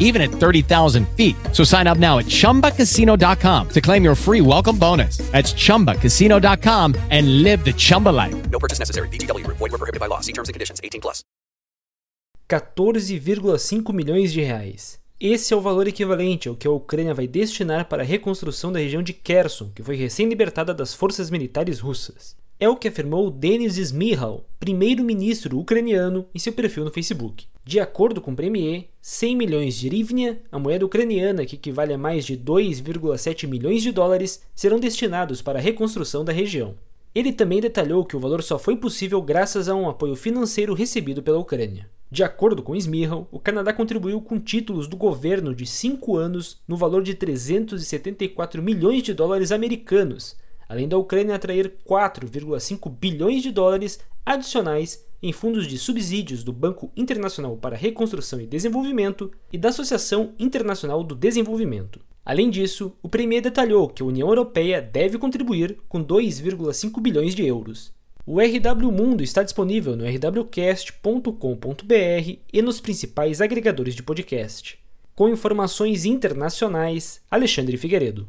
even at 30,000 feet. So sign up now at chumbacasino.com to claim your free welcome bonus. That's chumbacasino.com and live the Chumba life. No purchase necessary. Group. Void were prohibited by law. See terms and conditions. 18 plus. 14,5 milhões de reais. Esse é o valor equivalente ao que a Ucrânia vai destinar para a reconstrução da região de Kherson, que foi recém-libertada das forças militares russas. É o que afirmou Denis Smihal, primeiro-ministro ucraniano, em seu perfil no Facebook. De acordo com o Premier, 100 milhões de hryvnia, a moeda ucraniana que equivale a mais de 2,7 milhões de dólares, serão destinados para a reconstrução da região. Ele também detalhou que o valor só foi possível graças a um apoio financeiro recebido pela Ucrânia. De acordo com Smihal, o Canadá contribuiu com títulos do governo de cinco anos no valor de 374 milhões de dólares americanos, além da Ucrânia atrair 4,5 bilhões de dólares adicionais em fundos de subsídios do Banco Internacional para Reconstrução e Desenvolvimento e da Associação Internacional do Desenvolvimento. Além disso, o Premier detalhou que a União Europeia deve contribuir com 2,5 bilhões de euros. O RW Mundo está disponível no rwcast.com.br e nos principais agregadores de podcast. Com informações internacionais, Alexandre Figueiredo.